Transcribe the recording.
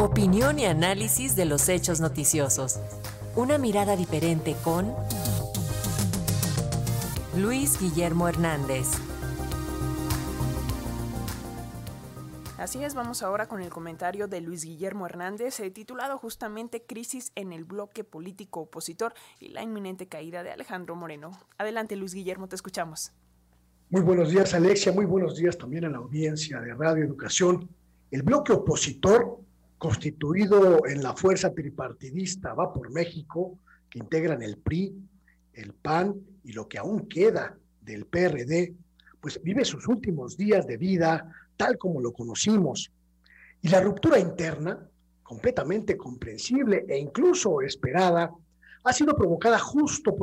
Opinión y análisis de los hechos noticiosos. Una mirada diferente con Luis Guillermo Hernández. Así es, vamos ahora con el comentario de Luis Guillermo Hernández, eh, titulado justamente Crisis en el bloque político opositor y la inminente caída de Alejandro Moreno. Adelante, Luis Guillermo, te escuchamos. Muy buenos días, Alexia. Muy buenos días también a la audiencia de Radio Educación. El bloque opositor, constituido en la fuerza tripartidista Va por México, que integran el PRI, el PAN y lo que aún queda del PRD, pues vive sus últimos días de vida tal como lo conocimos. Y la ruptura interna, completamente comprensible e incluso esperada, ha sido provocada justo por